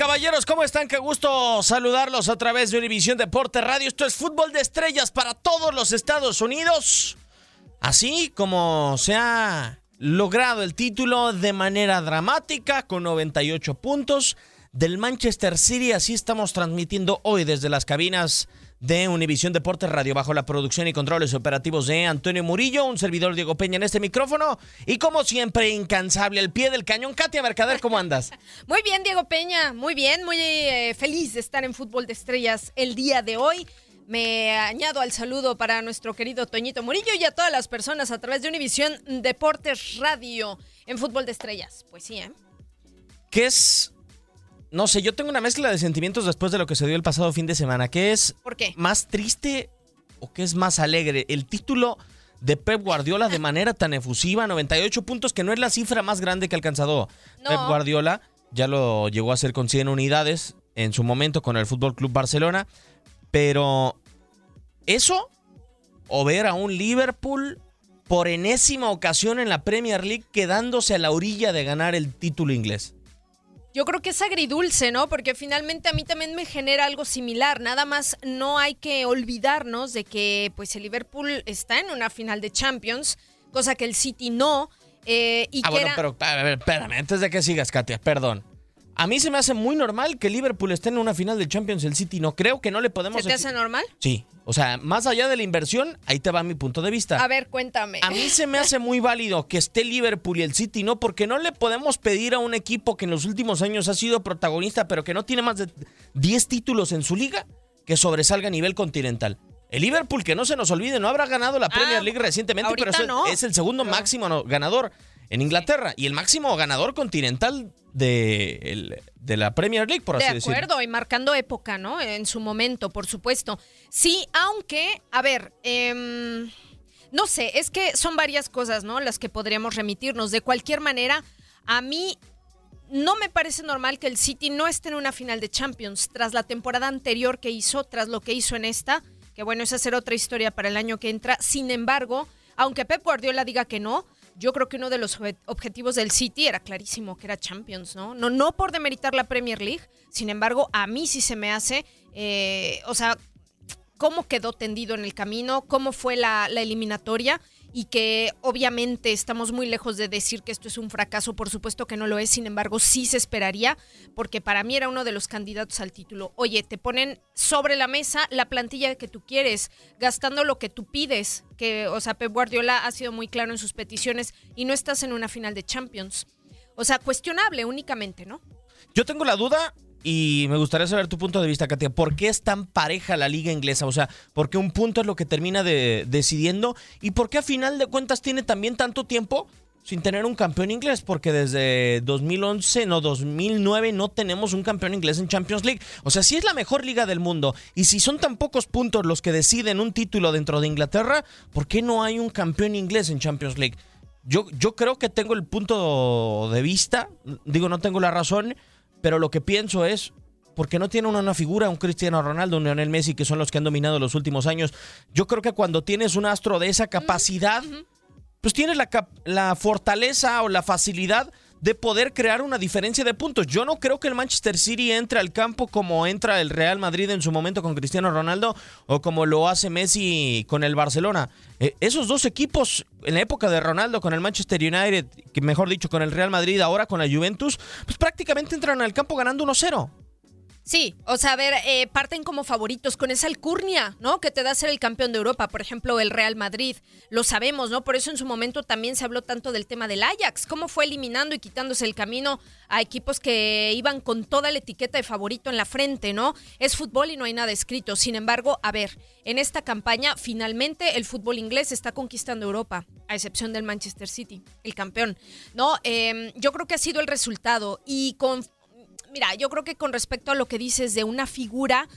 Caballeros, ¿cómo están? Qué gusto saludarlos a través de Univisión Deporte Radio. Esto es fútbol de estrellas para todos los Estados Unidos. Así como se ha logrado el título de manera dramática con 98 puntos del Manchester City. Así estamos transmitiendo hoy desde las cabinas de Univisión Deporte Radio bajo la producción y controles operativos de Antonio Murillo, un servidor Diego Peña en este micrófono y como siempre incansable al pie del cañón. Katia Mercader, ¿cómo andas? Muy bien, Diego Peña, muy bien, muy eh, feliz de estar en Fútbol de Estrellas el día de hoy. Me añado al saludo para nuestro querido Toñito Murillo y a todas las personas a través de Univisión Deportes Radio en Fútbol de Estrellas. Pues sí, ¿eh? ¿Qué es? No sé, yo tengo una mezcla de sentimientos después de lo que se dio el pasado fin de semana. ¿Qué es ¿Por qué? más triste o qué es más alegre? El título de Pep Guardiola de manera tan efusiva, 98 puntos, que no es la cifra más grande que ha alcanzado No. Pep Guardiola. Ya lo llegó a hacer con 100 unidades en su momento con el Fútbol Club Barcelona. Pero, ¿eso? O ver a un Liverpool por enésima ocasión en la Premier League quedándose a la orilla de ganar el título inglés. Yo creo que es agridulce, ¿no? Porque finalmente a mí también me genera algo similar. Nada más no hay que olvidarnos de que pues el Liverpool está en una final de Champions, cosa que el City no. eh, y Ah, que bueno, era- pero a ver, espérame, antes de que sigas, Katia, perdón. A mí se me hace muy normal que Liverpool esté en una final de Champions, el City no. Creo que no le podemos... ¿Se te hace normal? Sí, o sea, más allá de la inversión, ahí te va mi punto de vista. A ver, cuéntame. A mí se me hace muy válido que esté Liverpool y el City, ¿no? Porque no le podemos pedir a un equipo que en los últimos años ha sido protagonista, pero que no tiene más de 10 títulos en su liga, que sobresalga a nivel continental. El Liverpool, que no se nos olvide, no habrá ganado la Premier League recientemente, pero Ah, es, el- no. es el segundo máximo ganador en Inglaterra y el máximo ganador continental de, el- de la Premier League, por De así decirlo. acuerdo, y marcando época, ¿no? En su momento, por supuesto. Sí, aunque, a ver, em, no sé, es que son varias cosas, ¿no? Las que podríamos remitirnos. De cualquier manera, a mí no me parece normal que el City no esté en una final de Champions tras la temporada anterior que hizo, tras lo que hizo en esta, que bueno, esa será otra historia para el año que entra. Sin embargo, aunque Pep Guardiola diga que no, yo creo que uno de los objetivos del City era clarísimo, que era Champions, ¿no? No, no por demeritar la Premier League, sin embargo, a mí sí se me hace, eh, o sea, cómo quedó tendido en el camino, cómo fue la, la eliminatoria y que obviamente estamos muy lejos de decir que esto es un fracaso, por supuesto que no lo es, sin embargo sí se esperaría, porque para mí era uno de los candidatos al título. Oye, te ponen sobre la mesa la plantilla que tú quieres, gastando lo que tú pides, que, o sea, Pep Guardiola ha sido muy claro en sus peticiones y no estás en una final de Champions. O sea, cuestionable únicamente, ¿no? Yo tengo la duda y me gustaría saber tu punto de vista, Katia. ¿Por qué es tan pareja la liga inglesa? O sea, ¿por qué un punto es lo que termina de, decidiendo? ¿Y por qué a final de cuentas tiene también tanto tiempo sin tener un campeón inglés? Porque desde 2011, no, 2009 no tenemos un campeón inglés en Champions League. O sea, si es la mejor liga del mundo y si son tan pocos puntos los que deciden un título dentro de Inglaterra, ¿por qué no hay un campeón inglés en Champions League? Yo, yo creo que tengo el punto de vista, digo, no tengo la razón, pero lo que pienso es, porque no tiene una, figura, un Cristiano Ronaldo, un Lionel Messi, que son los que han dominado los últimos años. Yo creo que cuando tienes un astro de esa capacidad, pues tienes la, la fortaleza o la facilidad de poder crear una diferencia de puntos. Yo no creo que el Manchester City entre al campo como entra el Real Madrid en su momento con Cristiano Ronaldo o como lo hace Messi con el Barcelona. Eh, esos dos equipos en la época de Ronaldo con el Manchester United, que mejor dicho con el Real Madrid, ahora con la Juventus, pues prácticamente entran al campo ganando 1-0. Sí, o sea, a ver, eh, parten como favoritos con esa alcurnia, ¿no? Que te da ser el campeón de Europa, por ejemplo, el Real Madrid. Lo sabemos, ¿no? Por eso en su momento también se habló tanto del tema del Ajax, cómo fue eliminando y quitándose el camino a equipos que iban con toda la etiqueta de favorito en la frente, ¿no? Es fútbol y no hay nada escrito. Sin embargo, a ver, en esta campaña finalmente el fútbol inglés está conquistando Europa, a excepción del Manchester City, el campeón, ¿no? Em, yo creo que ha sido el resultado y con mira, yo creo que con respecto a lo que dices de una figura,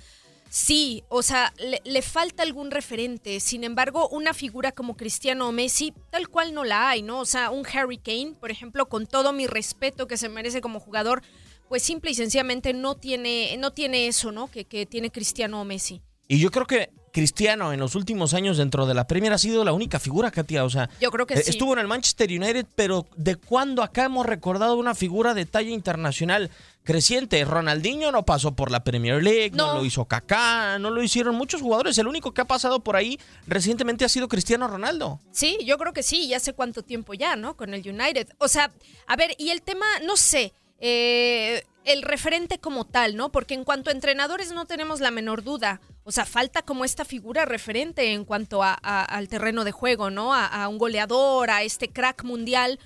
sí, o sea, le, falta algún referente. Sin embargo, una figura como Cristiano o Messi, tal cual no la hay, ¿no? O sea, un Harry Kane, por ejemplo, con todo mi respeto que se merece como jugador, pues simple y sencillamente no tiene, no tiene eso, ¿no? Que, que tiene Cristiano o Messi. Y yo creo que Cristiano en los últimos años dentro de la Premier ha sido la única figura, Katia. O sea, yo creo que eh, estuvo en el Manchester United, pero ¿de cuándo acá hemos recordado una figura de talla internacional creciente? Ronaldinho no pasó por la Premier League, no, lo hizo Kaká, no lo hicieron muchos jugadores. El único que ha pasado por ahí recientemente ha sido Cristiano Ronaldo. Sí, yo creo que sí, y hace cuánto tiempo ya, ¿no? Con el United. O sea, a ver, y el tema, no sé. Eh, el referente como tal, ¿no? Porque en cuanto a entrenadores no tenemos la menor duda. O sea, falta como esta figura referente en cuanto a, al terreno de juego, ¿no? A, un goleador, a este crack mundial.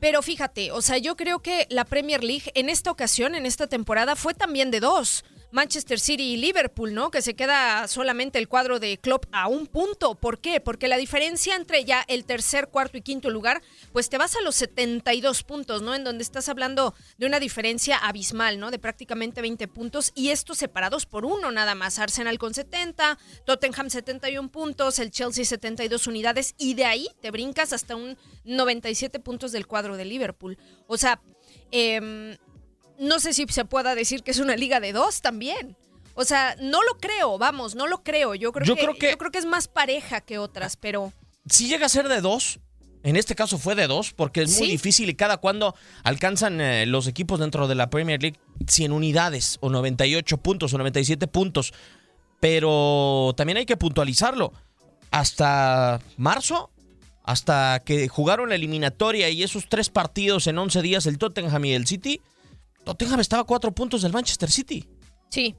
Pero fíjate, o sea, yo creo que la Premier League en esta ocasión, en esta temporada, fue también de dos. Manchester City y Liverpool, ¿no? Que se queda solamente el cuadro de Klopp a un punto. ¿Por qué? Porque la diferencia entre ya el tercer, cuarto y quinto lugar, pues te vas a los 72 puntos, ¿no? En donde estás hablando de una diferencia abismal, ¿no? De prácticamente 20 puntos y estos separados por uno nada más. Arsenal con 70, Tottenham 71 puntos, el Chelsea 72 unidades y de ahí te brincas hasta un 97 puntos del cuadro de Liverpool. O sea, eh, no sé si se pueda decir que es una liga de dos también. O sea, no lo creo, vamos, no lo creo. Yo creo, que, creo que, yo creo que es más pareja que otras, pero. Si llega a ser de dos, en este caso fue de dos, porque es muy difícil y cada cuando alcanzan eh, los equipos dentro de la Premier League 100 unidades, o 98 puntos, o 97 puntos. Pero también hay que puntualizarlo. Hasta marzo, hasta que jugaron la eliminatoria y esos tres partidos en 11 días, el Tottenham y el City Tottenham estaba a cuatro puntos del Manchester City. Sí.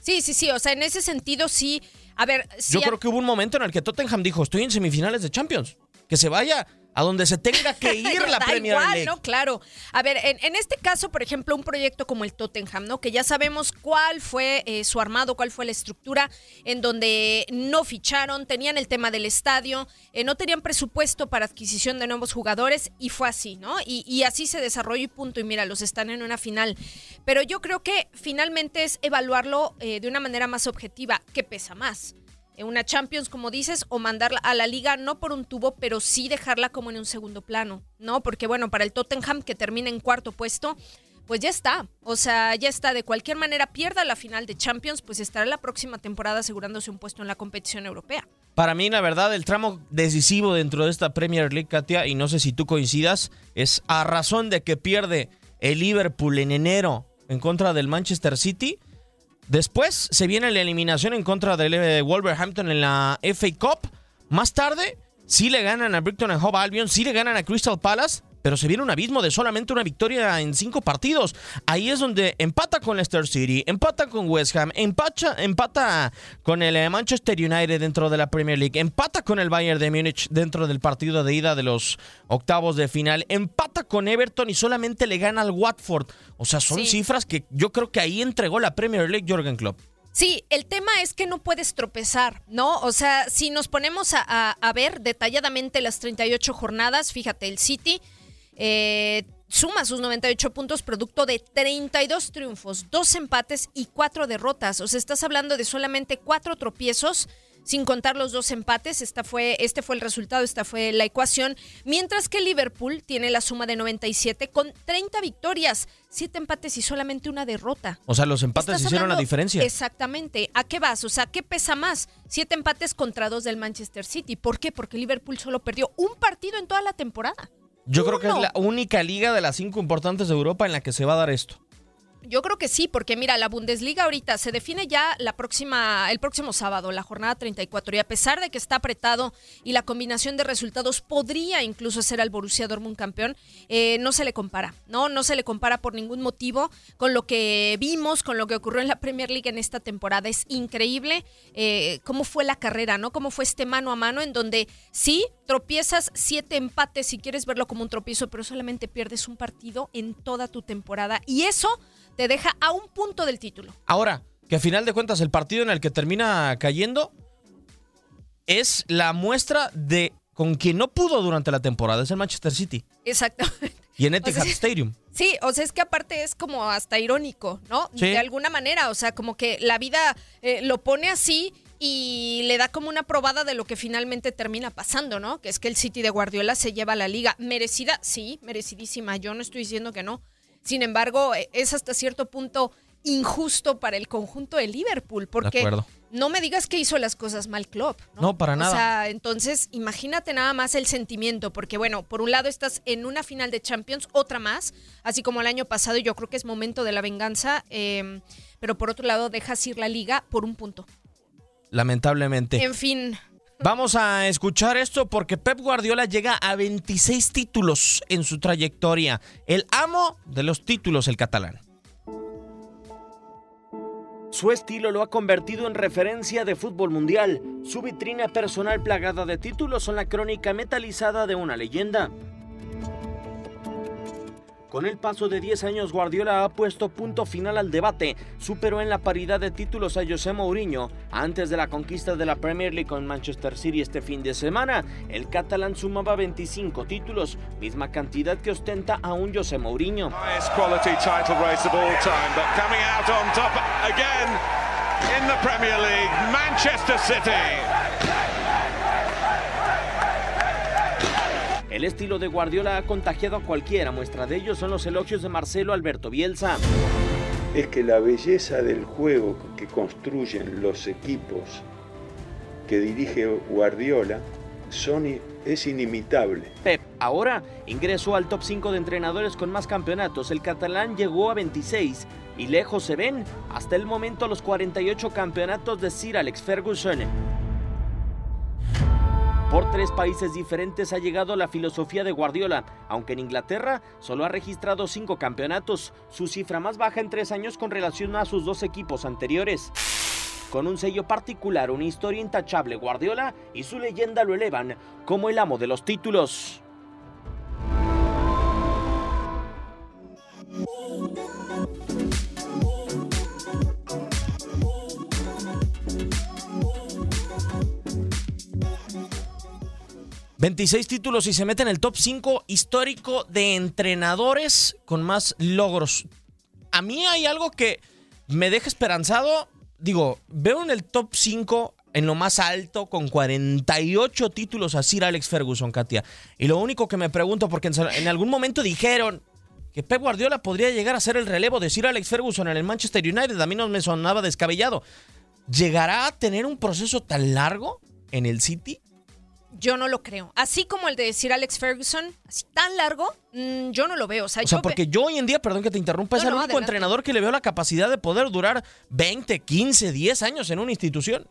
Sí, sí, sí. O sea, en ese sentido sí. A ver. Yo creo que hubo un momento en el que Tottenham dijo: Estoy en semifinales de Champions. Que se vaya a donde se tenga que ir la Premier League. ¿no? Claro. A ver, en, este caso, por ejemplo, un proyecto como el Tottenham, ¿no? Que ya sabemos cuál fue eh, su armado, cuál fue la estructura, en donde no ficharon, tenían el tema del estadio, eh, no tenían presupuesto para adquisición de nuevos jugadores y fue así, ¿no? Y, así se desarrolló y punto. Y mira, los están en una final. Pero yo creo que finalmente es evaluarlo eh, de una manera más objetiva. ¿Qué pesa más? Una Champions, como dices, o mandarla a la liga no por un tubo, pero sí dejarla como en un segundo plano, ¿no? Porque bueno, para el Tottenham que termina en cuarto puesto, pues ya está. O sea, ya está. De cualquier manera, pierda la final de Champions, pues estará la próxima temporada asegurándose un puesto en la competición europea. Para mí, la verdad, el tramo decisivo dentro de esta Premier League, Katia, y no sé si tú coincidas, es a razón de que pierde el Liverpool en enero en contra del Manchester City. Después se viene la eliminación en contra del eh, Wolverhampton en la FA Cup. Más tarde, sí le ganan a Brighton and Hove Albion, sí le ganan a Crystal Palace pero se viene un abismo de solamente una victoria en cinco partidos. Ahí es donde empata con Leicester City, empata con West Ham, empata, empata con el eh, Manchester United dentro de la Premier League, empata con el Bayern de Múnich dentro del partido de ida de los octavos de final, empata con Everton y solamente le gana al Watford. O sea, son cifras que yo creo que ahí entregó la Premier League Jorgen Klopp. Sí, el tema es que no puedes tropezar, ¿no? O sea, si nos ponemos a, a ver detalladamente las 38 jornadas, fíjate, el City eh, suma sus 98 puntos producto de 32 triunfos, dos empates y cuatro derrotas. O sea, estás hablando de solamente cuatro tropiezos sin contar los dos empates. Esta fue, este fue el resultado, esta fue la ecuación. Mientras que Liverpool tiene la suma de 97 con 30 victorias, siete empates y solamente una derrota. O sea, los empates hicieron la diferencia. Exactamente. ¿A qué vas? O sea, ¿qué pesa más? Siete empates contra dos del Manchester City. ¿Por qué? Porque Liverpool solo perdió un partido en toda la temporada. Yo creo que es la única liga de las cinco importantes de Europa en la que se va a dar esto. Yo creo que sí, porque mira, la Bundesliga ahorita se define ya la próxima, el próximo sábado, la jornada 34, y a pesar de que está apretado y la combinación de resultados podría incluso ser al Borussia Dortmund campeón, eh, no se le compara, ¿no? No se le compara por ningún motivo con lo que vimos, con lo que ocurrió en la Premier League en esta temporada. Es increíble eh, cómo fue la carrera, ¿no? Cómo fue este mano a mano en donde sí tropiezas siete empates si quieres verlo como un tropiezo, pero solamente pierdes un partido en toda tu temporada. Y eso te deja a un punto del título. Ahora, que a final de cuentas el partido en el que termina cayendo es la muestra de con quien no pudo durante la temporada, es el Manchester City. Exactamente. Y en Etihad Stadium. Sí, o sea, es que aparte es como hasta irónico, ¿no? De alguna manera, o sea, como que la vida eh, lo pone así y le da como una probada de lo que finalmente termina pasando, ¿no? Que es que el City de Guardiola se lleva la liga. Merecida, sí, merecidísima. Yo no estoy diciendo que no. Sin embargo, es hasta cierto punto injusto para el conjunto de Liverpool, porque no me digas que hizo las cosas mal Klopp. ¿no? no, para nada. O sea, entonces imagínate nada más el sentimiento, porque bueno, por un lado estás en una final de Champions, otra más, así como el año pasado, yo creo que es momento de la venganza, em, pero por otro lado dejas ir la liga por un punto. Lamentablemente. En fin, Vamos a escuchar esto porque Pep Guardiola llega a 26 títulos en su trayectoria. El amo de los títulos, el catalán. Su estilo lo ha convertido en referencia de fútbol mundial. Su vitrina personal plagada de títulos son la crónica metalizada de una leyenda. Con el paso de 10 años, Guardiola ha puesto punto final al debate. Superó en la paridad de títulos a José Mourinho. Antes de la conquista de la Premier League con Manchester City este fin de semana, el catalán sumaba 25 títulos, misma cantidad que ostenta aún José Mourinho. Manchester City. El estilo de Guardiola ha contagiado a cualquiera, muestra de ello son los elogios de Marcelo Alberto Bielsa. Es que la belleza del juego que construyen los equipos que dirige Guardiola son, es inimitable. Pep ahora ingresó al top 5 de entrenadores con más campeonatos. El catalán llegó a 26 y lejos se ven hasta el momento los 48 campeonatos de Sir Alex Ferguson. Por tres países diferentes ha llegado la filosofía de Guardiola, aunque en Inglaterra solo ha registrado cinco campeonatos, su cifra más baja en tres años con relación a sus dos equipos anteriores. Con un sello particular, una historia intachable, Guardiola y su leyenda lo elevan como el amo de los títulos. 26 títulos y se mete en el top 5 histórico de entrenadores con más logros. A mí hay algo que me deja esperanzado. Digo, veo en el top 5 en lo más alto con 48 títulos a Sir Alex Ferguson, Katia. Y lo único que me pregunto, porque en algún momento dijeron, que Pep Guardiola podría llegar a ser el relevo de Sir Alex Ferguson en el Manchester United. A mí no me sonaba descabellado. ¿Llegará a tener un proceso tan largo en el City? Yo no lo creo. Así como el de decir Alex Ferguson, así tan largo, mm, yo no lo veo. O sea, O sea, yo porque yo hoy en día, perdón que te interrumpa, es el no, único adelante. entrenador que le veo la capacidad de poder durar 20, 15, 10 años en una institución.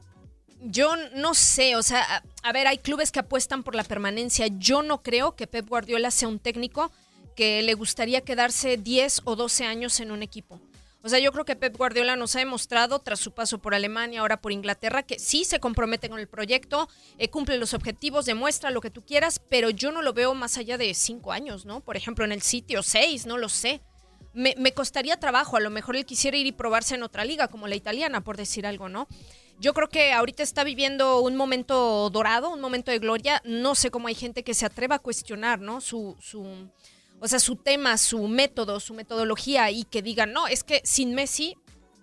Yo no sé, o sea, a, a ver, hay clubes que apuestan por la permanencia. Yo no creo que Pep Guardiola sea un técnico que le gustaría quedarse 10 o 12 años en un equipo. O sea, yo creo que Pep Guardiola nos ha demostrado, tras su paso por Alemania, ahora por Inglaterra, que sí se compromete con el proyecto, eh, cumple los objetivos, demuestra lo que tú quieras, pero yo no lo veo más allá de 5 años, ¿no? Por ejemplo, en el sitio 6, no lo sé. Me, me costaría trabajo, a lo mejor él quisiera ir y probarse en otra liga, como la italiana, por decir algo, ¿no? Yo creo que ahorita está viviendo un momento dorado, un momento de gloria. No sé cómo hay gente que se atreva a cuestionar, ¿no? Su, su, o sea, su tema, su método, su metodología y que digan, no, es que sin Messi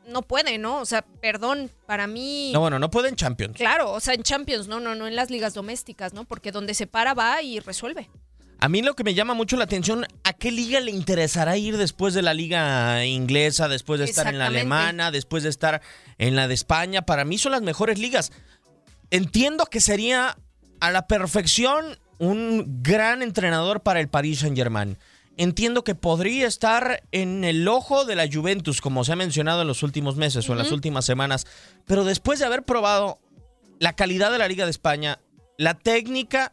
no puede, ¿no? O sea, perdón, para mí... No, bueno, no pueden Champions. Claro, o sea, en Champions, no, no, no en las ligas domésticas, ¿no? Porque donde se para va y resuelve. A mí lo que me llama mucho la atención, ¿a qué liga le interesará ir después de la liga inglesa, después de estar en la alemana, después de estar en la de España? Para mí son las mejores ligas. Entiendo que sería a la perfección un gran entrenador para el Paris Saint-Germain. Entiendo que podría estar en el ojo de la Juventus, como se ha mencionado en los últimos meses o en las últimas semanas. Pero después de haber probado la calidad de la Liga de España, la técnica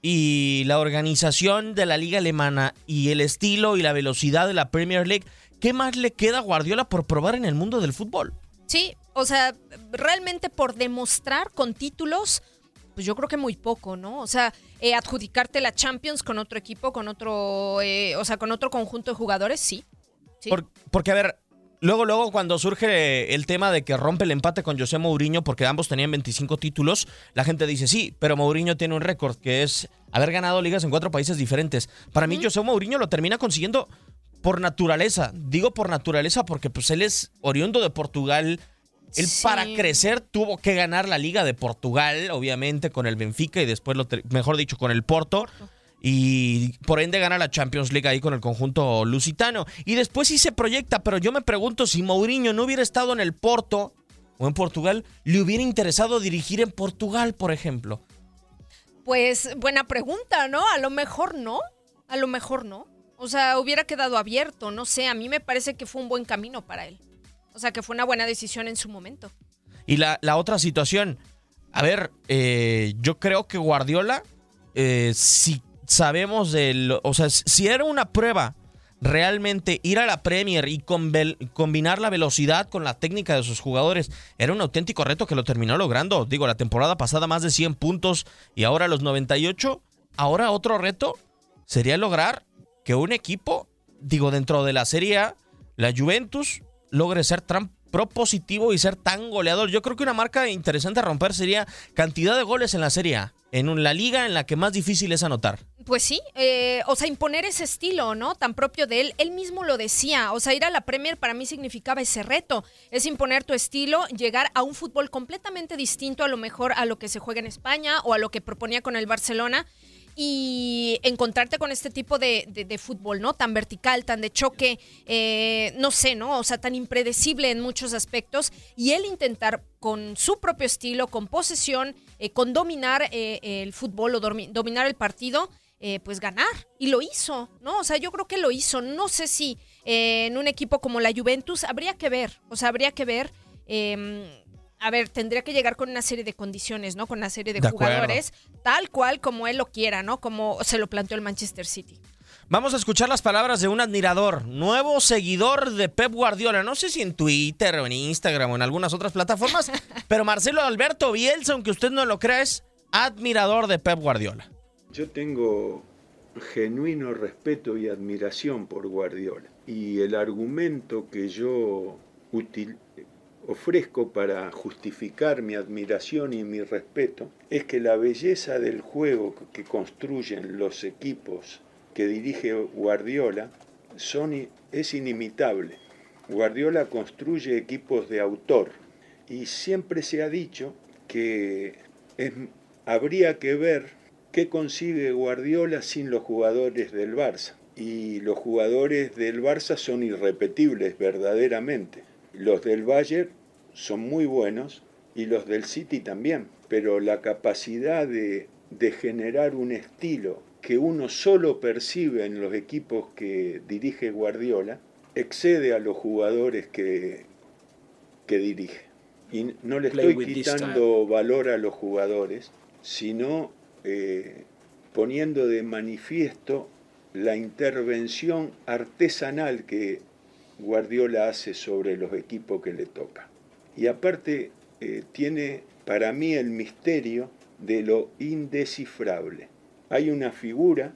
y la organización de la liga alemana y el estilo y la velocidad de la Premier League, ¿qué más le queda a Guardiola por probar en el mundo del fútbol? Sí, o sea, realmente por demostrar con títulos, pues yo creo que muy poco, ¿no? O sea, eh, adjudicarte la Champions con otro equipo, con otro, eh, o sea, con otro conjunto de jugadores, sí. Sí. Por- porque, a ver, luego, luego cuando surge el tema de que rompe el empate con José Mourinho, porque ambos tenían 25 títulos, la gente dice, sí, pero Mourinho tiene un récord, que es haber ganado ligas en cuatro países diferentes. Para mí, José Mourinho lo termina consiguiendo por naturaleza. Digo por naturaleza porque pues él es oriundo de Portugal. Él Sí. para crecer tuvo que ganar la Liga de Portugal, obviamente con el Benfica y después, lo mejor dicho, con el Porto. Y por ende gana la Champions League ahí con el conjunto lusitano. Y después sí se proyecta, pero yo me pregunto si Mourinho no hubiera estado en el Porto o en Portugal, le hubiera interesado dirigir en Portugal, por ejemplo. Pues buena pregunta, ¿no? A lo mejor no, a lo mejor no. O sea, hubiera quedado abierto, no sé, a mí me parece que fue un buen camino para él. O sea, que fue una buena decisión en su momento. Y la, la otra situación, a ver, eh, yo creo que Guardiola, eh, si sabemos del, o sea, si era una prueba realmente ir a la Premier y combinar la velocidad con la técnica de sus jugadores, era un auténtico reto que lo terminó logrando. Digo, la temporada pasada más de 100 puntos y ahora los 98. Ahora otro reto sería lograr que un equipo, digo, dentro de la Serie A, la Juventus, logre ser tan propositivo y ser tan goleador. Yo creo que una marca interesante a romper sería cantidad de goles en la Serie A, en la liga en la que más difícil es anotar. Pues sí, eh, o sea, imponer ese estilo, ¿no? Tan propio de él. Él mismo lo decía. O sea, ir a la Premier para mí significaba ese reto. Es imponer tu estilo, llegar a un fútbol completamente distinto a lo mejor a lo que se juega en España o a lo que proponía con el Barcelona. Y encontrarte con este tipo de, fútbol, ¿no? Tan vertical, tan de choque, eh, no sé, ¿no? O sea, tan impredecible en muchos aspectos. Y él intentar con su propio estilo, con posesión, eh, con dominar eh, el fútbol o dominar el partido, eh, pues ganar. Y lo hizo, ¿no? O sea, yo creo que lo hizo. No sé si en un equipo como la Juventus habría que ver, o sea, habría que ver. A ver, tendría que llegar con una serie de condiciones, ¿no? Con una serie de, De acuerdo. jugadores, tal cual como él lo quiera, ¿no? Como se lo planteó el Manchester City. Vamos a escuchar las palabras de un admirador, nuevo seguidor de Pep Guardiola. No sé si en Twitter o en Instagram o en algunas otras plataformas, pero Marcelo Alberto Bielsa, aunque usted no lo crea, es admirador de Pep Guardiola. Yo tengo genuino respeto y admiración por Guardiola. Y el argumento que yo util- ofrezco para justificar mi admiración y mi respeto es que la belleza del juego que construyen los equipos que dirige Guardiola es inimitable. Guardiola construye equipos de autor y siempre se ha dicho que habría que ver qué consigue Guardiola sin los jugadores del Barça. y los jugadores del Barça son irrepetibles verdaderamente. Los del Bayern son muy buenos y los del City también, pero la capacidad de, de generar un estilo que uno solo percibe en los equipos que dirige Guardiola excede a los jugadores que, que dirige. Y no le estoy quitando valor a los jugadores, sino eh, poniendo de manifiesto la intervención artesanal que Guardiola hace sobre los equipos que le toca. Y aparte eh, tiene para mí el misterio de lo indescifrable. Hay una figura,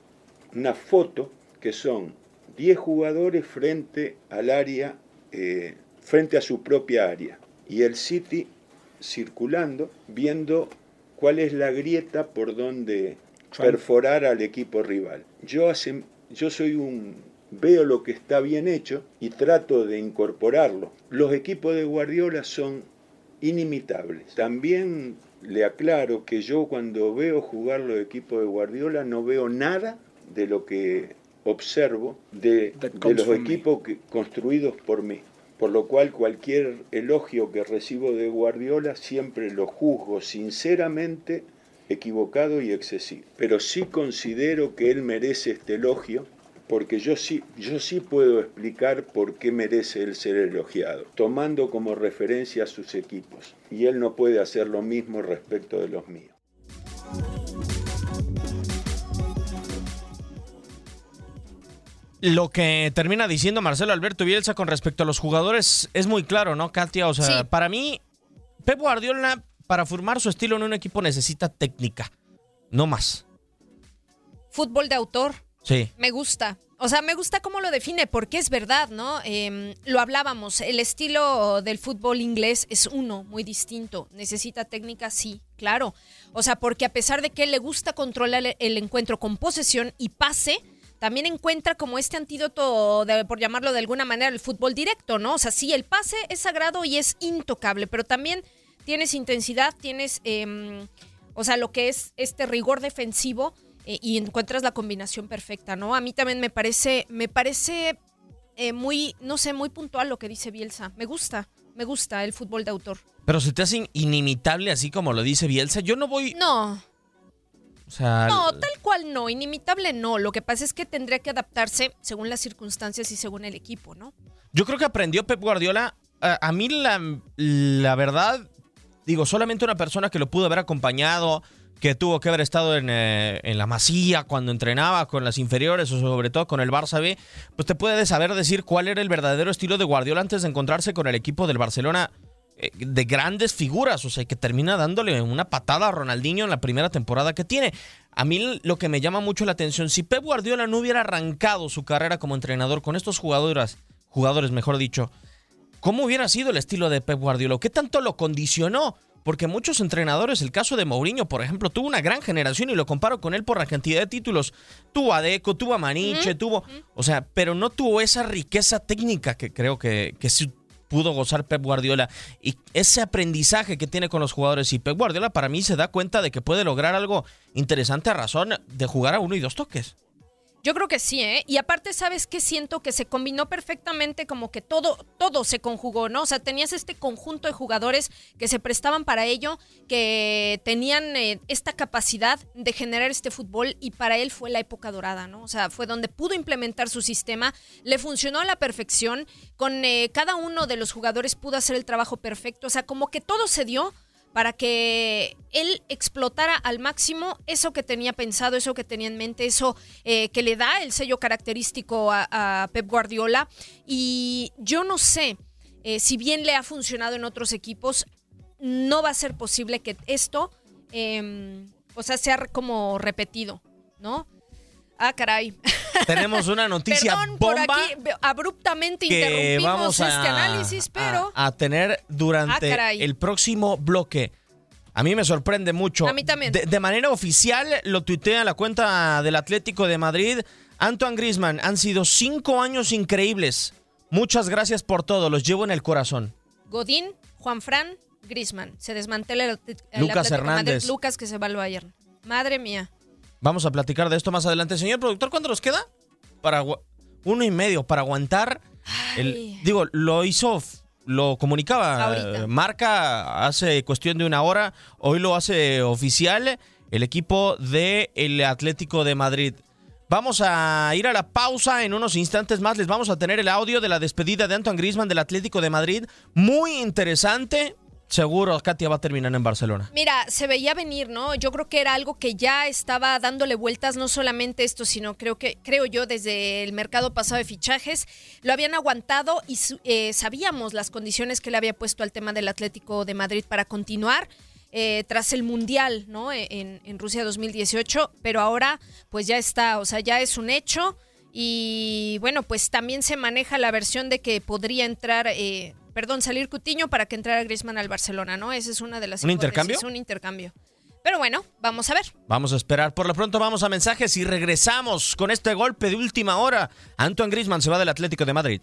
una foto, que son 10 jugadores frente al área, eh, frente a su propia área. Y el City circulando, viendo cuál es la grieta por donde perforar al equipo rival. Yo, hace, yo soy un veo lo que está bien hecho y trato de incorporarlo. Los equipos de Guardiola son inimitables. También le aclaro que yo cuando veo jugar los equipos de Guardiola no veo nada de lo que observo de, los equipos construidos por mí. Por lo cual cualquier elogio que recibo de Guardiola siempre lo juzgo sinceramente equivocado y excesivo. Pero sí considero que él merece este elogio porque yo sí, yo sí puedo explicar por qué merece él ser elogiado, tomando como referencia a sus equipos. Y él no puede hacer lo mismo respecto de los míos. Lo que termina diciendo Marcelo Alberto Bielsa con respecto a los jugadores es muy claro, ¿no, Katia? O sea, para mí, Pep Guardiola, para formar su estilo en un equipo necesita técnica, no más. Fútbol de autor. Sí. Me gusta. O sea, me gusta cómo lo define, porque es verdad, ¿no? Em, lo hablábamos, el estilo del fútbol inglés es uno, muy distinto. Necesita técnica, sí, claro. O sea, porque a pesar de que le gusta controlar el encuentro con posesión y pase, también encuentra como este antídoto, de, por llamarlo de alguna manera, el fútbol directo, ¿no? O sea, sí, el pase es sagrado y es intocable, pero también tienes intensidad, tienes, em, o sea, lo que es este rigor defensivo eh, y encuentras la combinación perfecta, ¿no? A mí también me parece, me parece eh, muy, no sé, muy puntual lo que dice Bielsa. Me gusta, me gusta el fútbol de autor. Pero se te hace inimitable así como lo dice Bielsa. Yo no voy. No no, tal cual no, inimitable no. Lo que pasa es que tendría que adaptarse según las circunstancias y según el equipo, ¿no? Yo creo que aprendió Pep Guardiola. A, mí la, la, verdad, digo, solamente una persona que lo pudo haber acompañado, que tuvo que haber estado en, eh, en, la masía cuando entrenaba con las inferiores o sobre todo con el Barça B, pues te puede saber decir cuál era el verdadero estilo de Guardiola antes de encontrarse con el equipo del Barcelona eh, de grandes figuras, o sea, que termina dándole una patada a Ronaldinho en la primera temporada que tiene. A mí lo que me llama mucho la atención, si Pep Guardiola no hubiera arrancado su carrera como entrenador con estos jugadores, jugadores mejor dicho, ¿cómo hubiera sido el estilo de Pep Guardiola? ¿Qué tanto lo condicionó? Porque muchos entrenadores, el caso de Mourinho, por ejemplo, tuvo una gran generación y lo comparo con él por la cantidad de títulos. Tuvo a Deco, tuvo a Maniche, tuvo... O sea, pero no tuvo esa riqueza técnica que creo que, que pudo gozar Pep Guardiola y ese aprendizaje que tiene con los jugadores y Pep Guardiola para mí se da cuenta de que puede lograr algo interesante a razón de jugar a uno y dos toques. Yo creo que sí, ¿eh? Y aparte, ¿sabes qué? Siento que se combinó perfectamente, como que todo, todo se conjugó, ¿no? O sea, tenías este conjunto de jugadores que se prestaban para ello, que tenían eh, esta capacidad de generar este fútbol y para él fue la época dorada, ¿no? O sea, fue donde pudo implementar su sistema, le funcionó a la perfección, con eh, cada uno de los jugadores pudo hacer el trabajo perfecto, o sea, como que todo se dio para que él explotara al máximo eso que tenía pensado, eso que tenía en mente, eso eh, que le da el sello característico a, Pep Guardiola. Y yo no sé, eh, si bien le ha funcionado en otros equipos, no va a ser posible que esto, em, o sea, sea como repetido, ¿no? Ah, caray. Tenemos una noticia Perdón bomba por aquí abruptamente interrumpimos este análisis, pero a, tener durante ah, el próximo bloque. A mí me sorprende mucho. A mí también. De, manera oficial lo tuitea la cuenta del Atlético de Madrid. Antoine Grisman, han sido cinco años increíbles. Muchas gracias por todo, los llevo en el corazón. Godín, Juan Fran, Grisman. Se desmantela el, Lucas Hernández. Lucas que se va al Bayern. Madre mía. Vamos a platicar de esto más adelante. Señor productor, ¿cuánto nos queda? para uno y medio para aguantar. El, digo, lo hizo, lo comunicaba Ahorita. Marca hace cuestión de una hora. Hoy lo hace oficial el equipo del el Atlético de Madrid. Vamos a ir a la pausa en unos instantes más. Les vamos a tener el audio de la despedida de Antoine Griezmann del Atlético de Madrid. Muy interesante. Seguro Katia va a terminar en Barcelona. Mira, se veía venir, ¿no? Yo creo que era algo que ya estaba dándole vueltas, no solamente esto, sino creo que, creo yo, desde el mercado pasado de fichajes, lo habían aguantado y eh, sabíamos las condiciones que le había puesto al tema del Atlético de Madrid para continuar. eh, tras el Mundial, ¿no? E- En, en Rusia 2018, pero ahora pues ya está, o sea, ya es un hecho y bueno, pues también se maneja la versión de que podría entrar, eh, perdón, salir Cutiño para que entrara Griezmann al Barcelona, ¿no? Esa es una de las ¿Un hipótesis, intercambio? Un intercambio. Pero bueno, vamos a ver. Vamos a esperar. Por lo pronto vamos a mensajes y regresamos con este golpe de última hora. Antoine Griezmann se va del Atlético de Madrid.